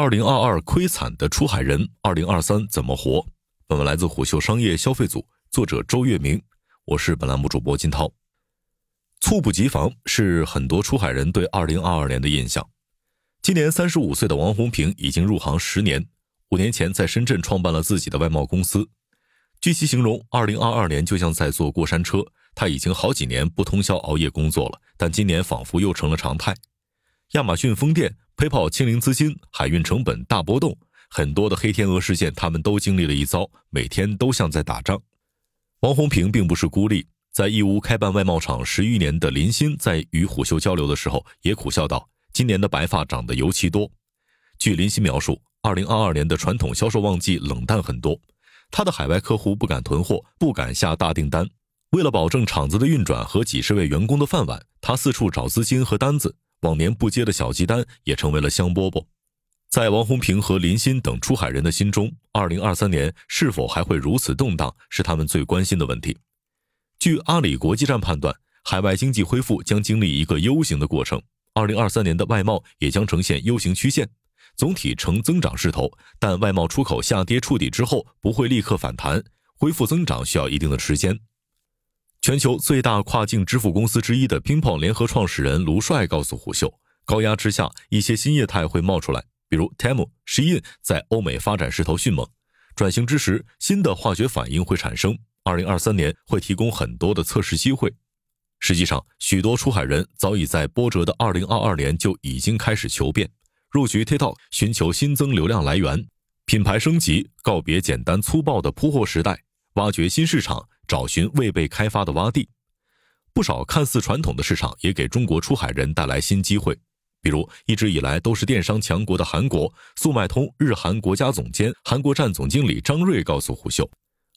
二零二二亏惨的出海人，二零二三怎么活？本文来自虎嗅商业消费组，作者周月明，我是本栏目主播金涛。猝不及防是很多出海人对二零二二年的印象。今年三十五岁的王红平已经入行十年，五年前在深圳创办了自己的外贸公司。据其形容，二零二二年就像在坐过山车，他已经好几年不通宵熬夜工作了，但今年仿佛又成了常态。亚马逊封店。配泡清零资金，海运成本大波动，很多的黑天鹅事件，他们都经历了一遭，每天都像在打仗。王红平并不是孤立，在义乌开办外贸厂十余年的林鑫，在与虎嗅交流的时候，也苦笑道：“今年的白发长得尤其多。”据林鑫描述，二零二二年的传统销售旺季冷淡很多，他的海外客户不敢囤货，不敢下大订单，为了保证厂子的运转和几十位员工的饭碗，他四处找资金和单子。往年不接的小鸡单也成为了香饽饽，在王洪平和林鑫等出海人的心中，二零二三年是否还会如此动荡，是他们最关心的问题。据阿里国际站判断，海外经济恢复将经历一个 U 型的过程，二零二三年的外贸也将呈现 U 型曲线，总体呈增长势头，但外贸出口下跌触底之后不会立刻反弹，恢复增长需要一定的时间。全球最大跨境支付公司之一的拼泡联合创始人卢帅告诉虎嗅，高压之下，一些新业态会冒出来，比如 Temu、Shein 在欧美发展势头迅猛，转型之时，新的化学反应会产生。二零二三年会提供很多的测试机会。实际上，许多出海人早已在波折的二零二二年就已经开始求变，入局 TikTok 寻求新增流量来源，品牌升级，告别简单粗暴的铺货时代，挖掘新市场。找寻未被开发的洼地，不少看似传统的市场也给中国出海人带来新机会。比如，一直以来都是电商强国的韩国，速卖通日韩国家总监、韩国站总经理张瑞告诉虎嗅，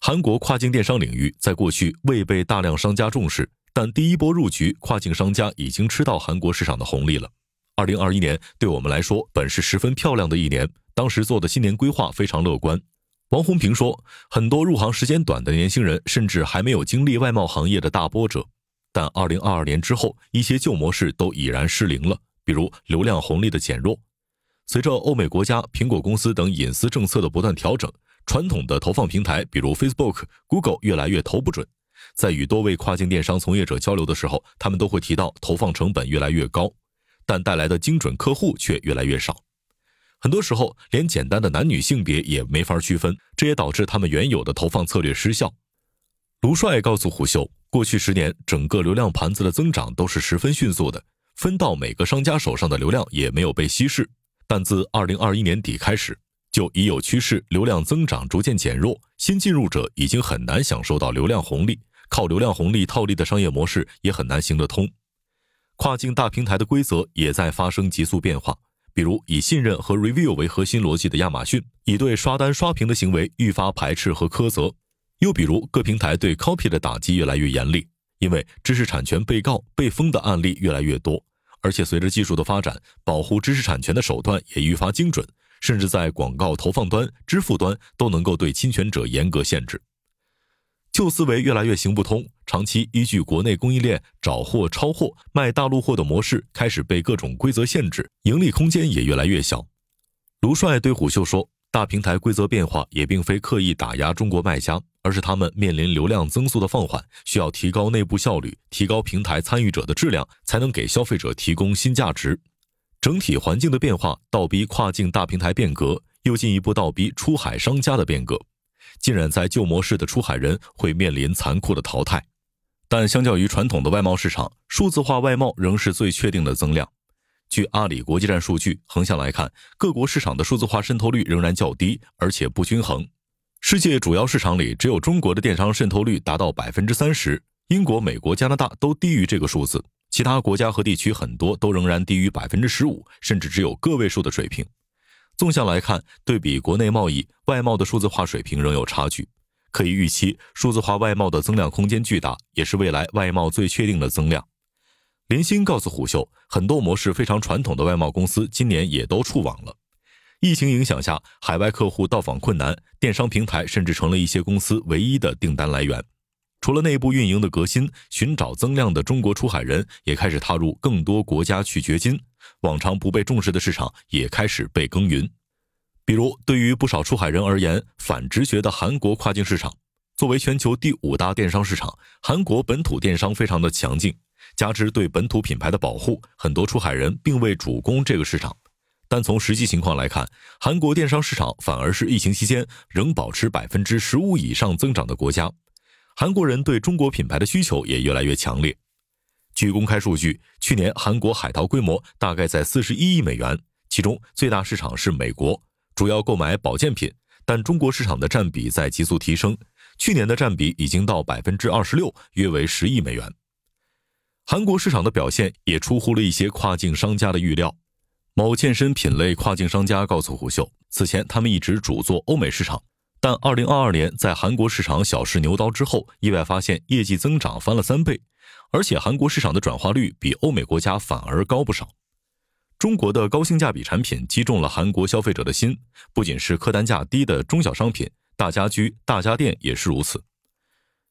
韩国跨境电商领域在过去未被大量商家重视，但第一波入局跨境商家已经吃到韩国市场的红利了。二零二一年对我们来说本是十分漂亮的一年，当时做的新年规划非常乐观。王洪平说：“很多入行时间短的年轻人，甚至还没有经历外贸行业的大波折。但2022年之后，一些旧模式都已然失灵了，比如流量红利的减弱。随着欧美国家、苹果公司等隐私政策的不断调整，传统的投放平台，比如 Facebook、Google，越来越投不准。在与多位跨境电商从业者交流的时候，他们都会提到投放成本越来越高，但带来的精准客户却越来越少。”很多时候，连简单的男女性别也没法区分，这也导致他们原有的投放策略失效。卢帅告诉虎嗅，过去十年，整个流量盘子的增长都是十分迅速的，分到每个商家手上的流量也没有被稀释。但自二零二一年底开始，就已有趋势，流量增长逐渐减弱，新进入者已经很难享受到流量红利，靠流量红利套利的商业模式也很难行得通。跨境大平台的规则也在发生急速变化。比如以信任和 review 为核心逻辑的亚马逊，已对刷单刷屏的行为愈发排斥和苛责；又比如各平台对 copy 的打击越来越严厉，因为知识产权被告被封的案例越来越多，而且随着技术的发展，保护知识产权的手段也愈发精准，甚至在广告投放端、支付端都能够对侵权者严格限制。旧思维越来越行不通，长期依据国内供应链找货、抄货、卖大陆货的模式开始被各种规则限制，盈利空间也越来越小。卢帅对虎嗅说：“大平台规则变化也并非刻意打压中国卖家，而是他们面临流量增速的放缓，需要提高内部效率，提高平台参与者的质量，才能给消费者提供新价值。整体环境的变化倒逼跨境大平台变革，又进一步倒逼出海商家的变革。”浸染在旧模式的出海人会面临残酷的淘汰，但相较于传统的外贸市场，数字化外贸仍是最确定的增量。据阿里国际站数据，横向来看，各国市场的数字化渗透率仍然较低，而且不均衡。世界主要市场里，只有中国的电商渗透率达到百分之三十，英国、美国、加拿大都低于这个数字，其他国家和地区很多都仍然低于百分之十五，甚至只有个位数的水平。纵向来看，对比国内贸易，外贸的数字化水平仍有差距。可以预期，数字化外贸的增量空间巨大，也是未来外贸最确定的增量。林鑫告诉虎嗅，很多模式非常传统的外贸公司今年也都触网了。疫情影响下，海外客户到访困难，电商平台甚至成了一些公司唯一的订单来源。除了内部运营的革新，寻找增量的中国出海人也开始踏入更多国家去掘金。往常不被重视的市场也开始被耕耘。比如，对于不少出海人而言，反直觉的韩国跨境市场，作为全球第五大电商市场，韩国本土电商非常的强劲，加之对本土品牌的保护，很多出海人并未主攻这个市场。但从实际情况来看，韩国电商市场反而是疫情期间仍保持百分之十五以上增长的国家。韩国人对中国品牌的需求也越来越强烈。据公开数据，去年韩国海淘规模大概在四十一亿美元，其中最大市场是美国。主要购买保健品，但中国市场的占比在急速提升，去年的占比已经到百分之二十六，约为十亿美元。韩国市场的表现也出乎了一些跨境商家的预料。某健身品类跨境商家告诉虎嗅，此前他们一直主做欧美市场，但二零二二年在韩国市场小试牛刀之后，意外发现业绩增长翻了三倍，而且韩国市场的转化率比欧美国家反而高不少。中国的高性价比产品击中了韩国消费者的心，不仅是客单价低的中小商品，大家居、大家电也是如此。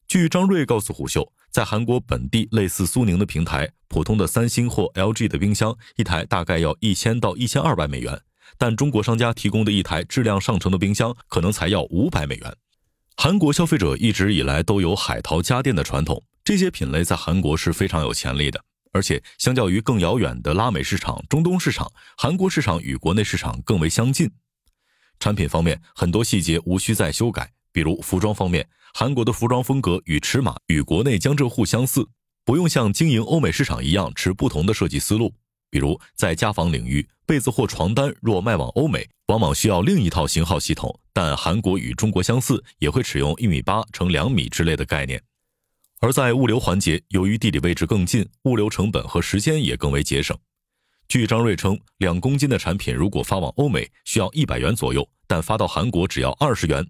据张瑞告诉虎嗅，在韩国本地类似苏宁的平台，普通的三星或 LG 的冰箱一台大概要一千到一千二百美元，但中国商家提供的一台质量上乘的冰箱可能才要五百美元。韩国消费者一直以来都有海淘家电的传统，这些品类在韩国是非常有潜力的。而且，相较于更遥远的拉美市场、中东市场，韩国市场与国内市场更为相近。产品方面，很多细节无需再修改。比如服装方面，韩国的服装风格与尺码与国内江浙沪相似，不用像经营欧美市场一样持不同的设计思路。比如在家纺领域，被子或床单若卖往欧美，往往需要另一套型号系统，但韩国与中国相似，也会使用一米八乘两米之类的概念。而在物流环节，由于地理位置更近，物流成本和时间也更为节省。据张瑞称，两公斤的产品如果发往欧美需要一百元左右，但发到韩国只要二十元。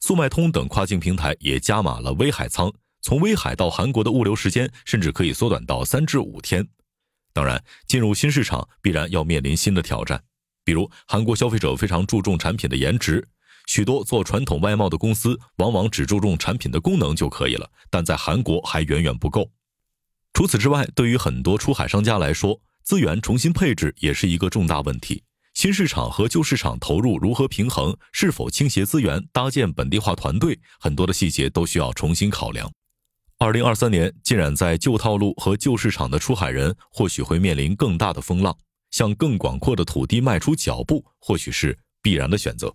速卖通等跨境平台也加码了威海仓，从威海到韩国的物流时间甚至可以缩短到三至五天。当然，进入新市场必然要面临新的挑战，比如韩国消费者非常注重产品的颜值。许多做传统外贸的公司往往只注重产品的功能就可以了，但在韩国还远远不够。除此之外，对于很多出海商家来说，资源重新配置也是一个重大问题。新市场和旧市场投入如何平衡，是否倾斜资源搭建本地化团队，很多的细节都需要重新考量。二零二三年浸染在旧套路和旧市场的出海人，或许会面临更大的风浪，向更广阔的土地迈出脚步，或许是必然的选择。